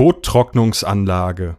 Kottrocknungsanlage.